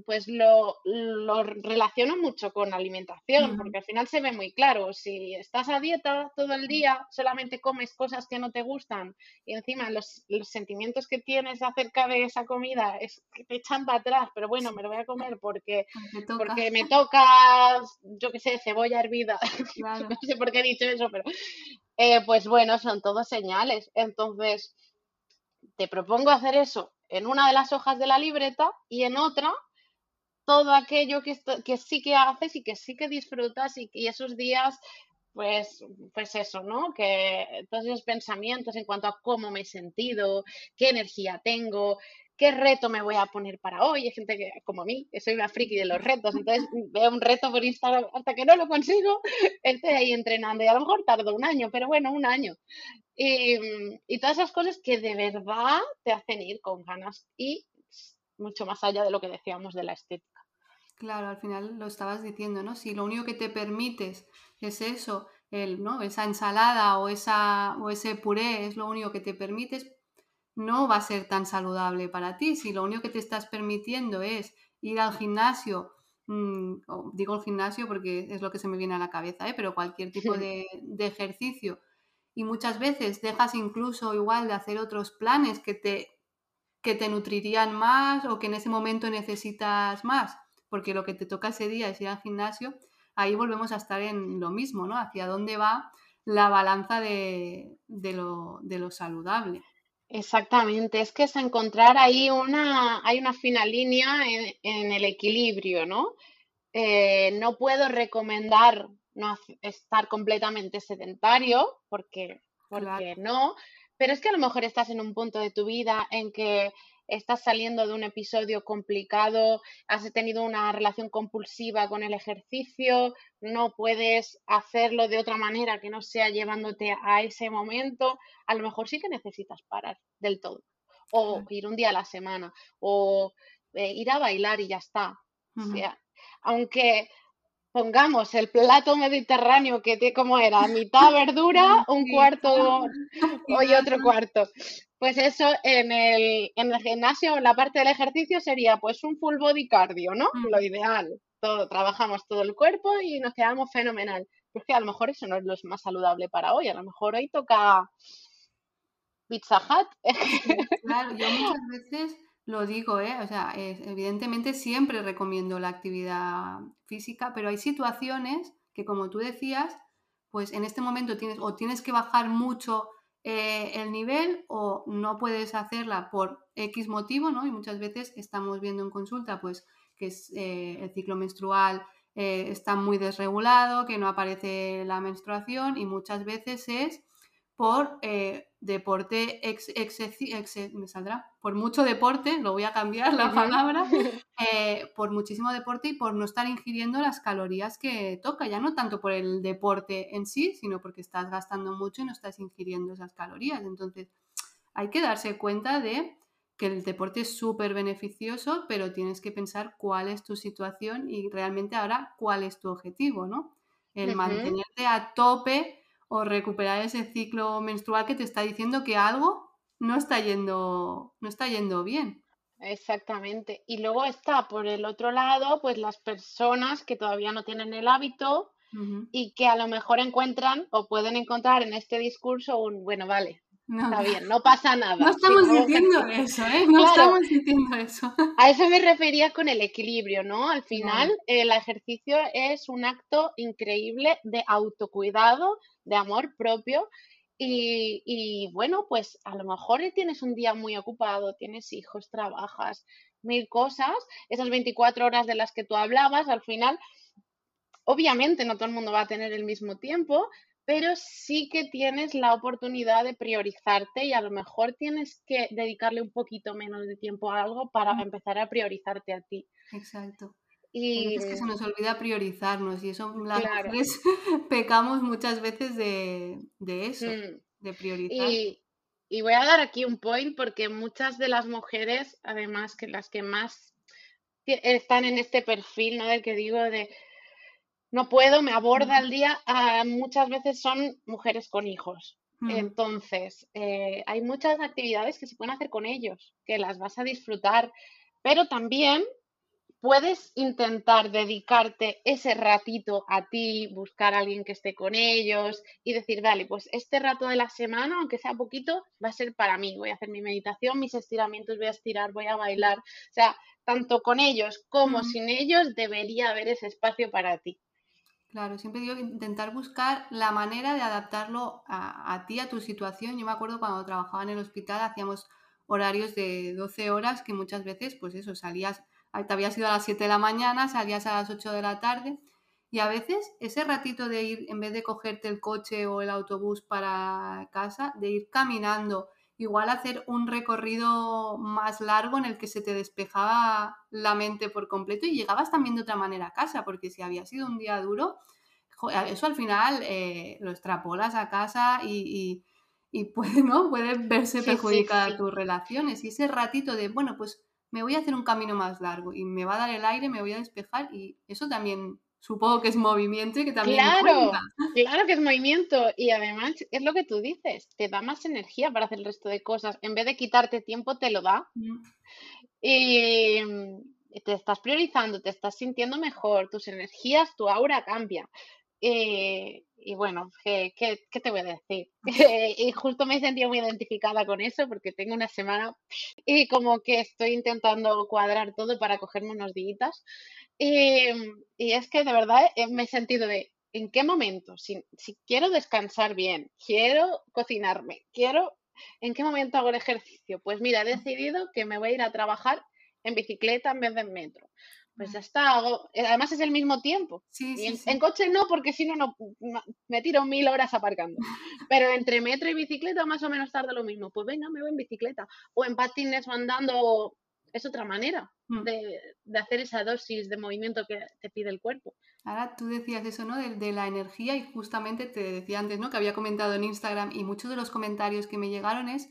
pues lo, lo, relaciono mucho con alimentación, porque al final se ve muy claro, si estás a dieta todo el día, solamente comes cosas que no te gustan y encima los, los sentimientos que tienes acerca de esa comida es que te echan para atrás, pero bueno, me lo voy a comer porque, porque me toca, yo qué sé, cebolla hervida, no sé por qué he dicho eso, pero eh, pues bueno, son todos señales. Entonces, te propongo hacer eso en una de las hojas de la libreta y en otra todo aquello que, que sí que haces y que sí que disfrutas y, esos días pues, pues eso, ¿no? Que todos esos pensamientos en cuanto a cómo me he sentido, qué energía tengo, qué reto me voy a poner para hoy. Hay gente que, como mí, que soy una friki de los retos, entonces veo un reto por Instagram hasta que no lo consigo, estoy ahí entrenando y a lo mejor tardo un año, pero bueno, un año. Y, y todas esas cosas que de verdad te hacen ir con ganas y mucho más allá de lo que decíamos de la estética. Claro, al final lo estabas diciendo, ¿no? Si lo único que te permites es eso, el, ¿no? esa ensalada o, esa, o ese puré es lo único que te permites, no va a ser tan saludable para ti. Si lo único que te estás permitiendo es ir al gimnasio, mm, digo el gimnasio porque es lo que se me viene a la cabeza, ¿eh? pero cualquier tipo de, de ejercicio, y muchas veces dejas incluso igual de hacer otros planes que te, que te nutrirían más o que en ese momento necesitas más porque lo que te toca ese día es ir al gimnasio, ahí volvemos a estar en lo mismo, ¿no? Hacia dónde va la balanza de, lo, saludable. Exactamente, es que es encontrar ahí una, hay una fina línea en, el equilibrio, ¿no? Eh, no puedo recomendar no estar completamente sedentario, porque, porque no, pero es que a lo mejor estás en un punto de tu vida en que estás saliendo de un episodio complicado, has tenido una relación compulsiva con el ejercicio, no puedes hacerlo de otra manera que no sea llevándote a ese momento, a lo mejor sí que necesitas parar del todo, o ir un día a la semana, o eh, ir a bailar y ya está. aunque pongamos el plato mediterráneo que te, como era, mitad verdura, un cuarto y otro cuarto. Pues eso en el, en el gimnasio, la parte del ejercicio sería pues un full body cardio, ¿no? Mm. Lo ideal. Todo, trabajamos todo el cuerpo y nos quedamos fenomenal. Pero es que a lo mejor eso no es lo más saludable para hoy. A lo mejor hoy toca Pizza Hut. Claro, yo muchas veces lo digo, ¿eh? O sea, evidentemente siempre recomiendo la actividad física, pero hay situaciones que, como tú decías, pues en este momento tienes o tienes que bajar mucho eh, el nivel o no puedes hacerla por X motivo, ¿no? Y muchas veces estamos viendo en consulta, pues, que es, eh, el ciclo menstrual eh, está muy desregulado, que no aparece la menstruación y muchas veces es por eh, deporte ex, me saldrá. Por mucho deporte lo voy a cambiar la palabra eh, por muchísimo deporte y por no estar ingiriendo las calorías que toca ya no tanto por el deporte en sí sino porque estás gastando mucho y no estás ingiriendo esas calorías. Entonces hay que darse cuenta de que el deporte es súper beneficioso, pero tienes que pensar cuál es tu situación y realmente ahora cuál es tu objetivo, ¿no? El mantenerte a tope o recuperar ese ciclo menstrual que te está diciendo que algo no está yendo, no está yendo bien. Exactamente. Y luego está por el otro lado, pues las personas que todavía no tienen el hábito y que a lo mejor encuentran o pueden encontrar en este discurso un, bueno, vale, Está bien, no pasa nada. No estamos diciendo eso, ¿eh? No estamos diciendo eso. A eso me refería con el equilibrio, ¿no? Al final, el ejercicio es un acto increíble de autocuidado, de amor propio. Y, y, bueno, pues a lo mejor tienes un día muy ocupado, tienes hijos, trabajas, mil cosas, esas 24 horas de las que tú hablabas, al final, obviamente no todo el mundo va a tener el mismo tiempo, pero sí que tienes la oportunidad de priorizarte y a lo mejor tienes que dedicarle un poquito menos de tiempo a algo para empezar a priorizarte a ti. Exacto. Y es que se nos olvida priorizarnos y eso las mujeres pecamos muchas veces de, eso, mm. de priorizar. Y, y, voy a dar aquí un point porque muchas de las mujeres, además que las que más están en este perfil, ¿no? Del que digo de no puedo, me aborda el día, ah, muchas veces son mujeres con hijos. Entonces, eh, hay muchas actividades que se pueden hacer con ellos, que las vas a disfrutar, pero también puedes intentar dedicarte ese ratito a ti, buscar a alguien que esté con ellos y decir, dale, pues este rato de la semana, aunque sea poquito, va a ser para mí. Voy a hacer mi meditación, mis estiramientos, voy a estirar, voy a bailar. O sea, tanto con ellos como sin ellos debería haber ese espacio para ti. Claro, siempre digo intentar buscar la manera de adaptarlo a, ti, a tu situación. Yo me acuerdo cuando trabajaba en el hospital, hacíamos horarios de 12 horas que muchas veces, pues eso, salías, te habías ido a las 7 de la mañana, salías a las 8 de la tarde y a veces ese ratito de ir, en vez de cogerte el coche o el autobús para casa, de ir caminando igual hacer un recorrido más largo en el que se te despejaba la mente por completo y llegabas también de otra manera a casa, porque si había sido un día duro, eso al final eh, lo extrapolas a casa y, puede, ¿no? puede verse perjudicada tus relaciones. Y ese ratito de, bueno, pues me voy a hacer un camino más largo y me va a dar el aire, me voy a despejar y eso también supongo que es movimiento y que también claro, claro que es movimiento y además es lo que tú dices, te da más energía para hacer el resto de cosas, en vez de quitarte tiempo te lo da mm. y te estás priorizando, te estás sintiendo mejor, tus energías, tu aura cambia. Eh, y bueno, ¿qué, te voy a decir? y justo me he sentido muy identificada con eso porque tengo una semana y como que estoy intentando cuadrar todo para cogerme unos días Em, y, es que de verdad eh, me he sentido de, ¿en qué momento? Si, si quiero descansar bien, quiero cocinarme, quiero, ¿en qué momento hago el ejercicio? Pues mira, he decidido que me voy a ir a trabajar en bicicleta en vez de en metro. Pues ya está, eh, además es el mismo tiempo. en, coche no, porque si no, no, me tiro mil horas aparcando. Pero entre metro y bicicleta más o menos tarda lo mismo. Pues venga, me voy en bicicleta. O en patines o andando es otra manera mm. de, hacer esa dosis de movimiento que te pide el cuerpo. Ahora tú decías eso, ¿no? De, la energía y justamente te decía antes, ¿no? Que había comentado en Instagram y muchos de los comentarios que me llegaron es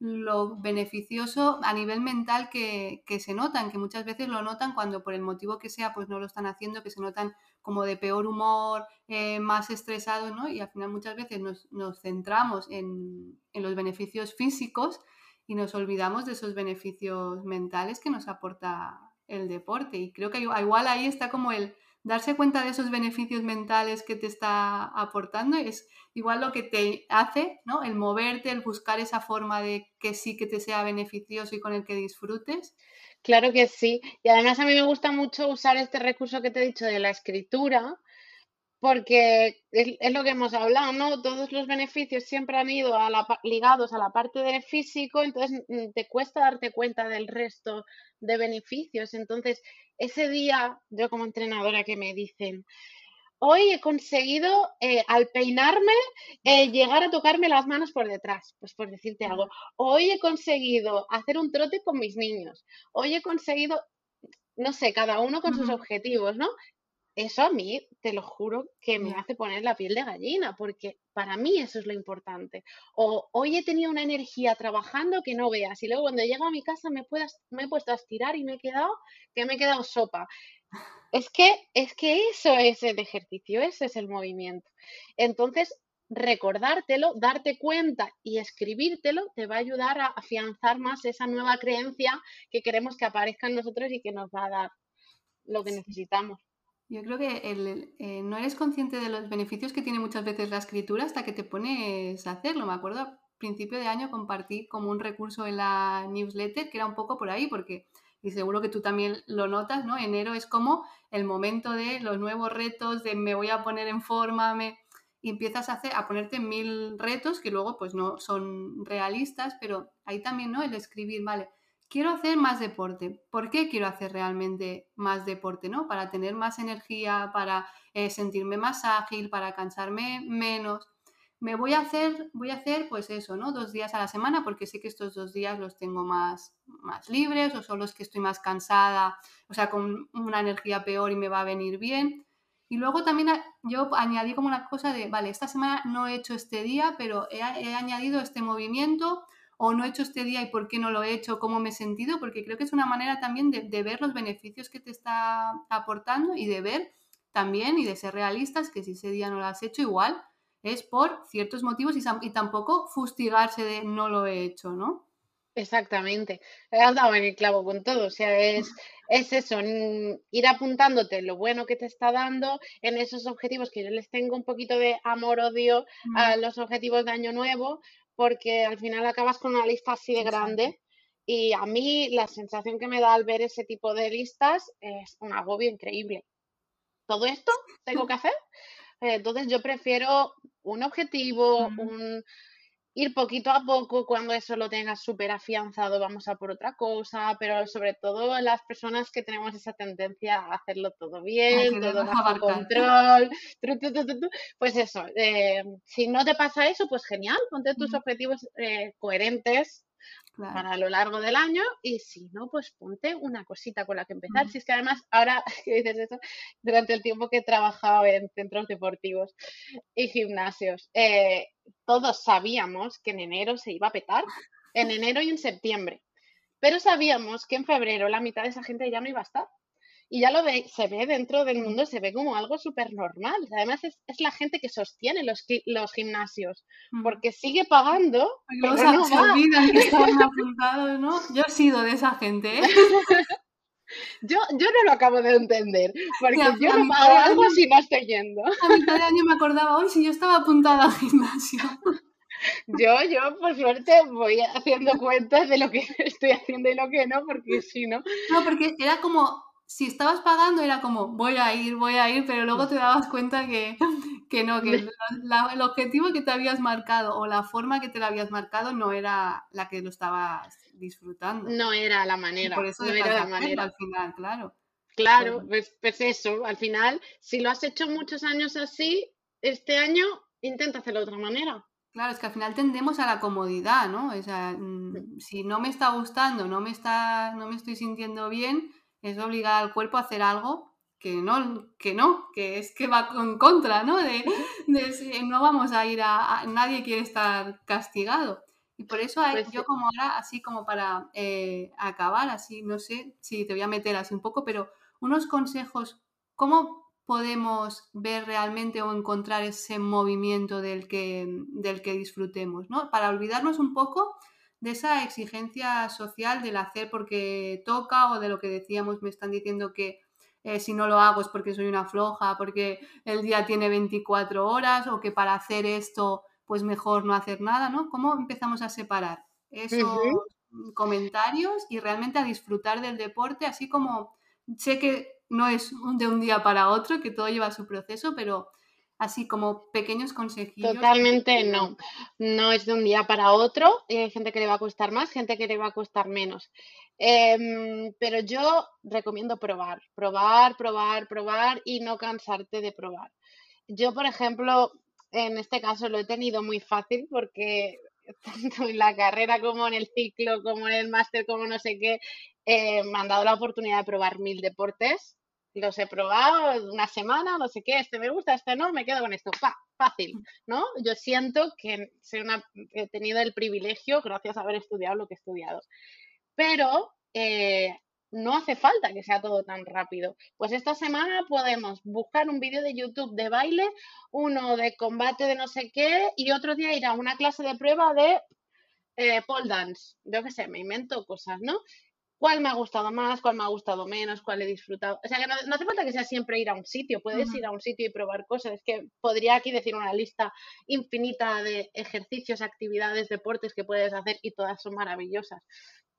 lo beneficioso a nivel mental que, se notan, que muchas veces lo notan cuando por el motivo que sea, pues no lo están haciendo, que se notan como de peor humor, eh, más estresados, ¿no? Y al final muchas veces nos, centramos en, en, los beneficios físicos y nos olvidamos de esos beneficios mentales que nos aporta el deporte. Y creo que igual ahí está como el darse cuenta de esos beneficios mentales que te está aportando es igual lo que te hace, ¿no? El moverte, el buscar esa forma de que sí que te sea beneficioso y con el que disfrutes. Claro que sí. Y además a mí me gusta mucho usar este recurso que te he dicho de la escritura, porque es, lo que hemos hablado, ¿no? Todos los beneficios siempre han ido a la, ligados a la parte del físico, entonces mm, te cuesta darte cuenta del resto de beneficios. Entonces, ese día, yo como entrenadora que me dicen, hoy he conseguido, eh, al peinarme, eh, llegar a tocarme las manos por detrás, pues por decirte algo. Hoy he conseguido hacer un trote con mis niños. Hoy he conseguido, no sé, cada uno con sus objetivos, ¿no? Eso a mí, te lo juro, que me hace poner la piel de gallina, porque para mí eso es lo importante. O hoy he tenido una energía trabajando que no veas, y luego cuando llego a mi casa me, me he puesto a estirar y me he quedado, que me he quedado sopa. Es que, es que eso es el ejercicio, ese es el movimiento. Entonces, recordártelo, darte cuenta y escribírtelo te va a ayudar a afianzar más esa nueva creencia que queremos que aparezca en nosotros y que nos va a dar lo que necesitamos. Yo creo que el, eh, no eres consciente de los beneficios que tiene muchas veces la escritura hasta que te pones a hacerlo. Me acuerdo a principio de año compartí como un recurso en la newsletter que era un poco por ahí, porque, y seguro que tú también lo notas, ¿no? Enero es como el momento de los nuevos retos, de me voy a poner en forma, me... empiezas a, hacer, a ponerte mil retos que luego pues no son realistas, pero ahí también, ¿no? El escribir, vale, quiero hacer más deporte. ¿Por qué quiero hacer realmente más deporte? ¿no? Para tener más energía, para eh, sentirme más ágil, para cansarme menos. Me voy a hacer, voy a hacer pues eso, ¿no? Dos días a la semana porque sé que estos dos días los tengo más, más libres o son los que estoy más cansada, o sea, con una energía peor y me va a venir bien. Y luego también yo añadí como una cosa de, vale, esta semana no he hecho este día, pero he, he añadido este movimiento o no he hecho este día y por qué no lo he hecho, cómo me he sentido, porque creo que es una manera también de, ver los beneficios que te está aportando y de ver también y de ser realistas que si ese día no lo has hecho igual es por ciertos motivos y, tampoco fustigarse de no lo he hecho, ¿no? Exactamente, has dado en el clavo con todo, o sea, es, es eso, ir apuntándote lo bueno que te está dando en esos objetivos que yo les tengo un poquito de amor-odio a los objetivos de Año Nuevo, porque al final acabas con una lista así de grande y a mí la sensación que me da al ver ese tipo de listas es un agobio increíble. Todo esto tengo que hacer. Entonces yo prefiero un objetivo, un, ir poquito a poco, cuando eso lo tengas súper afianzado, vamos a por otra cosa, pero sobre todo las personas que tenemos esa tendencia a hacerlo todo bien, todo bajo control, pues eso, eh, si no te pasa eso, pues genial, ponte tus objetivos eh, coherentes, para lo largo del año y si no, pues ponte una cosita con la que empezar. Si es que además ahora que dices eso, durante el tiempo que he trabajado en centros deportivos y gimnasios, eh, todos sabíamos que en enero se iba a petar, en enero y en septiembre, pero sabíamos que en febrero la mitad de esa gente ya no iba a estar y ya lo ve, se ve dentro del mundo, se ve como algo súper normal. Además, es, la gente que sostiene los, los gimnasios, mm. porque sigue pagando. Pero no se olvidan que estaban apuntados, ¿no? Yo he sido de esa gente, ¿eh? Yo, yo no lo acabo de entender, porque yo no pago algo si no estoy yendo. A mitad de año me acordaba, hoy si yo estaba apuntada al gimnasio. Yo, yo, por suerte, voy haciendo cuentas de lo que estoy haciendo y lo que no, porque si no. No, porque era como si estabas pagando era como, voy a ir, voy a ir, pero luego te dabas cuenta que, que no, que el, objetivo que te habías marcado o la forma que te lo habías marcado no era la que lo estabas disfrutando. No era la manera. por eso no era la manera al final, claro. Claro, pues, pues, eso, al final, si lo has hecho muchos años así, este año intenta hacerlo de otra manera. Claro, es que al final tendemos a la comodidad, ¿no? O sea, mm, si no me está gustando, no me está, no me estoy sintiendo bien, es obligar al cuerpo a hacer algo que no, que no, que es que va en contra, ¿no? De, no vamos a ir a, Nadie quiere estar castigado. Y por eso hay, Pues yo como ahora, así como para eh, acabar, así, no sé si te voy a meter así un poco, pero unos consejos, ¿cómo podemos ver realmente o encontrar ese movimiento del que, del que disfrutemos? ¿no? Para olvidarnos un poco de esa exigencia social del hacer porque toca o de lo que decíamos, me están diciendo que eh, si no lo hago es porque soy una floja, porque el día tiene 24 horas o que para hacer esto pues mejor no hacer nada, ¿no? ¿Cómo empezamos a separar esos comentarios y realmente a disfrutar del deporte, así como sé que no es de un día para otro, que todo lleva su proceso, pero así como pequeños consejillos. Totalmente no, no es de un día para otro, hay gente que le va a costar más, gente que le va a costar menos. Em, pero yo recomiendo probar, probar, probar, probar y no cansarte de probar. Yo, por ejemplo, en este caso lo he tenido muy fácil porque tanto en la carrera como en el ciclo, como en el máster, como no sé qué, eh, me han dado la oportunidad de probar mil deportes. Los he probado una semana, no sé qué, este me gusta, este no, me quedo con esto. fácil, ¿no? Yo siento que he tenido el privilegio, gracias a haber estudiado lo que he estudiado. Pero eh, no hace falta que sea todo tan rápido. Pues esta semana podemos buscar un vídeo de YouTube de baile, uno de combate de no sé qué y otro día ir a una clase de prueba de eh, pole dance. Yo qué sé, me invento cosas, ¿no? ¿Cuál me ha gustado más? ¿Cuál me ha gustado menos? ¿Cuál he disfrutado? O sea, que no, hace falta que sea siempre ir a un sitio, puedes ir a un sitio y probar cosas. Es que podría aquí decir una lista infinita de ejercicios, actividades, deportes que puedes hacer y todas son maravillosas.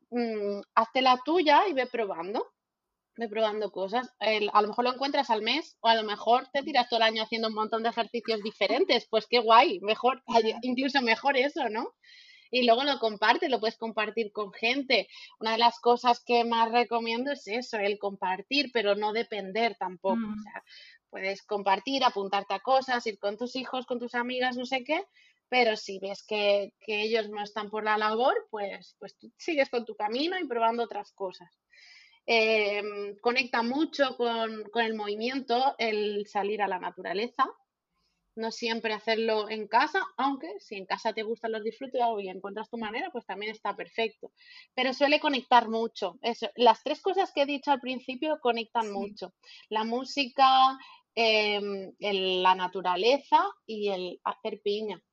Mm, hazte la tuya y ve probando. Ve probando cosas. a lo mejor lo encuentras al mes o a lo mejor te tiras todo el año haciendo un montón de ejercicios diferentes. Pues qué guay, mejor, incluso mejor eso, ¿no? Y luego lo compartes, lo puedes compartir con gente. Una de las cosas que más recomiendo es eso, el compartir, pero no depender tampoco. O mm. sea, puedes compartir, apuntarte a cosas, ir con tus hijos, con tus amigas, no sé qué, pero si ves que, ellos no están por la labor, pues, pues tú sigues con tu camino y probando otras cosas. Em, conecta mucho con, el movimiento el salir a la naturaleza, no siempre hacerlo en casa, aunque si en casa te gustan los disfrutes y encuentras tu manera, pues también está perfecto. Pero suele conectar mucho. las tres cosas que he dicho al principio conectan mucho. La música, em, la naturaleza y el hacer piña.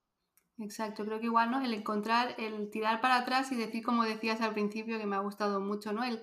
Exacto, creo que igual, ¿no? El encontrar, el tirar para atrás y decir, como decías al principio, que me ha gustado mucho, ¿no? El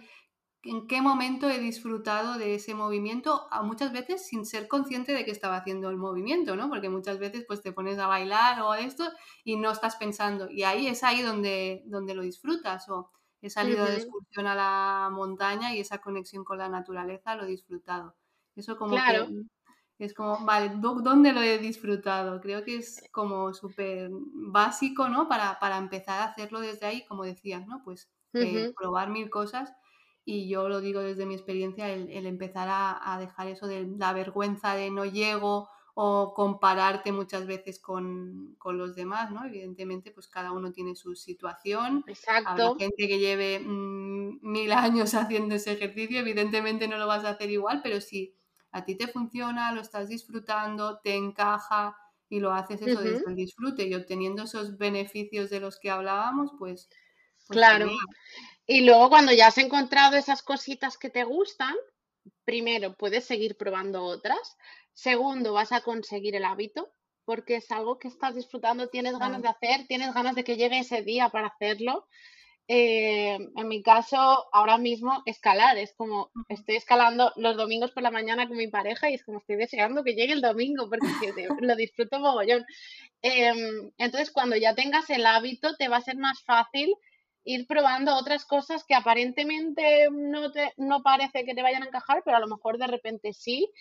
en qué momento he disfrutado de ese movimiento, a muchas veces sin ser consciente de que estaba haciendo el movimiento, ¿no? Porque muchas veces pues te pones a bailar o esto y no estás pensando. Y ahí es ahí donde, donde lo disfrutas. O he salido de excursión a la montaña y esa conexión con la naturaleza lo he disfrutado. Eso como que es como, vale, ¿dónde lo he disfrutado? Creo que es como súper básico, ¿no? Para, para, empezar a hacerlo desde ahí, como decías, ¿no? Pues eh, probar mil cosas y yo lo digo desde mi experiencia, el, empezar a, dejar eso de la vergüenza de no llego o compararte muchas veces con, los demás, ¿no? Evidentemente, pues cada uno tiene su situación. Exacto. Habrá gente que lleve mm, mil años haciendo ese ejercicio, evidentemente no lo vas a hacer igual, pero si a ti te funciona, lo estás disfrutando, te encaja y lo haces eso desde el disfrute y obteniendo esos beneficios de los que hablábamos, pues... pues claro. Y luego cuando ya has encontrado esas cositas que te gustan, primero puedes seguir probando otras. Segundo, vas a conseguir el hábito porque es algo que estás disfrutando, tienes ganas de hacer, tienes ganas de que llegue ese día para hacerlo. Eh, en mi caso, ahora mismo escalar, es como estoy escalando los domingos por la mañana con mi pareja y es como estoy deseando que llegue el domingo porque lo disfruto mogollón. Em, entonces, cuando ya tengas el hábito, te va a ser más fácil ir probando otras cosas que aparentemente no, te, no parece que te vayan a encajar, pero a lo mejor de repente sí.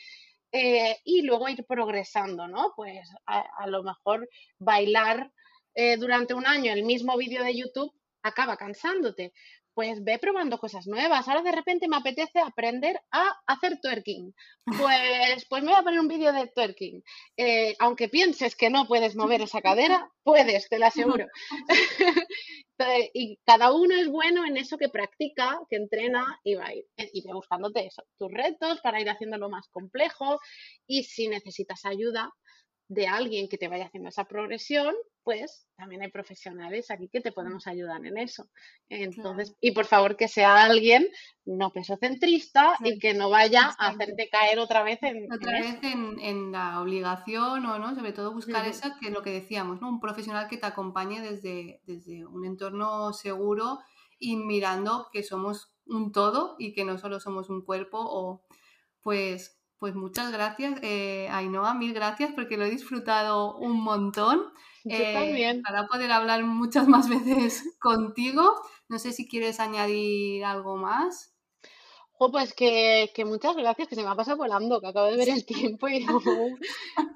Eh, y luego ir progresando, ¿no? Pues a, lo mejor bailar eh, durante un año el mismo vídeo de YouTube acaba cansándote, pues ve probando cosas nuevas. Ahora de repente me apetece aprender a hacer twerking. Pues, pues me voy a poner un vídeo de twerking. Eh, aunque pienses que no puedes mover esa cadera, puedes, te lo aseguro. y cada uno es bueno en eso que practica, que entrena y va a ir. Y ve buscándote eso, tus retos para ir haciéndolo más complejo. Y si necesitas ayuda, de alguien que te vaya haciendo esa progresión, pues también hay profesionales aquí que te Mm. podemos ayudar en eso. Claro. Entonces, y por favor que sea alguien no pesocentrista y que no vaya a hacerte caer otra vez en, en Otra vez en, en la obligación o no, sobre todo buscar Ujú, esa que es lo que decíamos, ¿no? Un profesional que te acompañe desde, desde un entorno seguro y mirando que somos un todo y que no solo somos un cuerpo o pues, pues muchas gracias, eh, Ainhoa, mil gracias porque lo he disfrutado un montón. Yo Eh, también. ojalá poder hablar muchas más veces contigo. No sé si quieres añadir algo más. Pues que, que muchas gracias, que se me ha pasado volando, que acabo de ver el tiempo y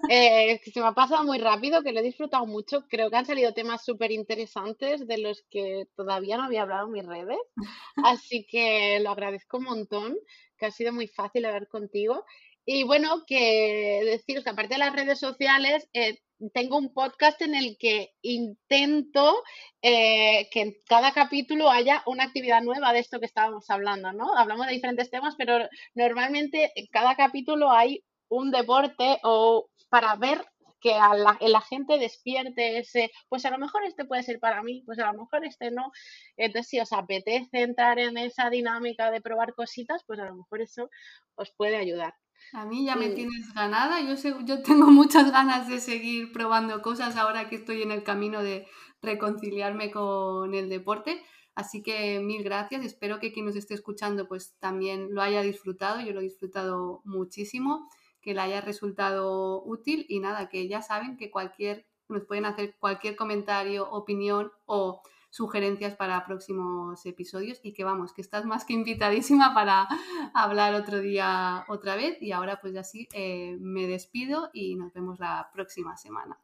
eh, que se me ha pasado muy rápido, que lo he disfrutado mucho. Creo que han salido temas súper interesantes de los que todavía no había hablado en mis redes. Así que lo agradezco un montón, que ha sido muy fácil hablar contigo. Y bueno, que deciros que aparte de las redes sociales, eh, tengo un podcast en el que intento eh, que en cada capítulo haya una actividad nueva de esto que estábamos hablando, ¿no? Hablamos de diferentes temas, pero normalmente en cada capítulo hay un deporte o para ver que a la, la gente despierte ese, pues a lo mejor este puede ser para mí, pues a lo mejor este no. Entonces, si os apetece entrar en esa dinámica de probar cositas, pues a lo mejor eso os puede ayudar. A mí ya me tienes ganada. Yo, sé- yo tengo muchas ganas de seguir probando cosas ahora que estoy en el camino de reconciliarme con el deporte. Así que mil gracias. Espero que quien nos esté escuchando pues también lo haya disfrutado. Yo lo he disfrutado muchísimo, que le haya resultado útil y nada, que ya saben que cualquier, nos pueden hacer cualquier comentario, opinión o sugerencias para próximos episodios y que vamos, que estás más que invitadísima para hablar otro día otra vez y ahora pues así eh, me despido y nos vemos la próxima semana.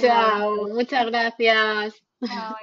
Chao, muchas gracias. Chao.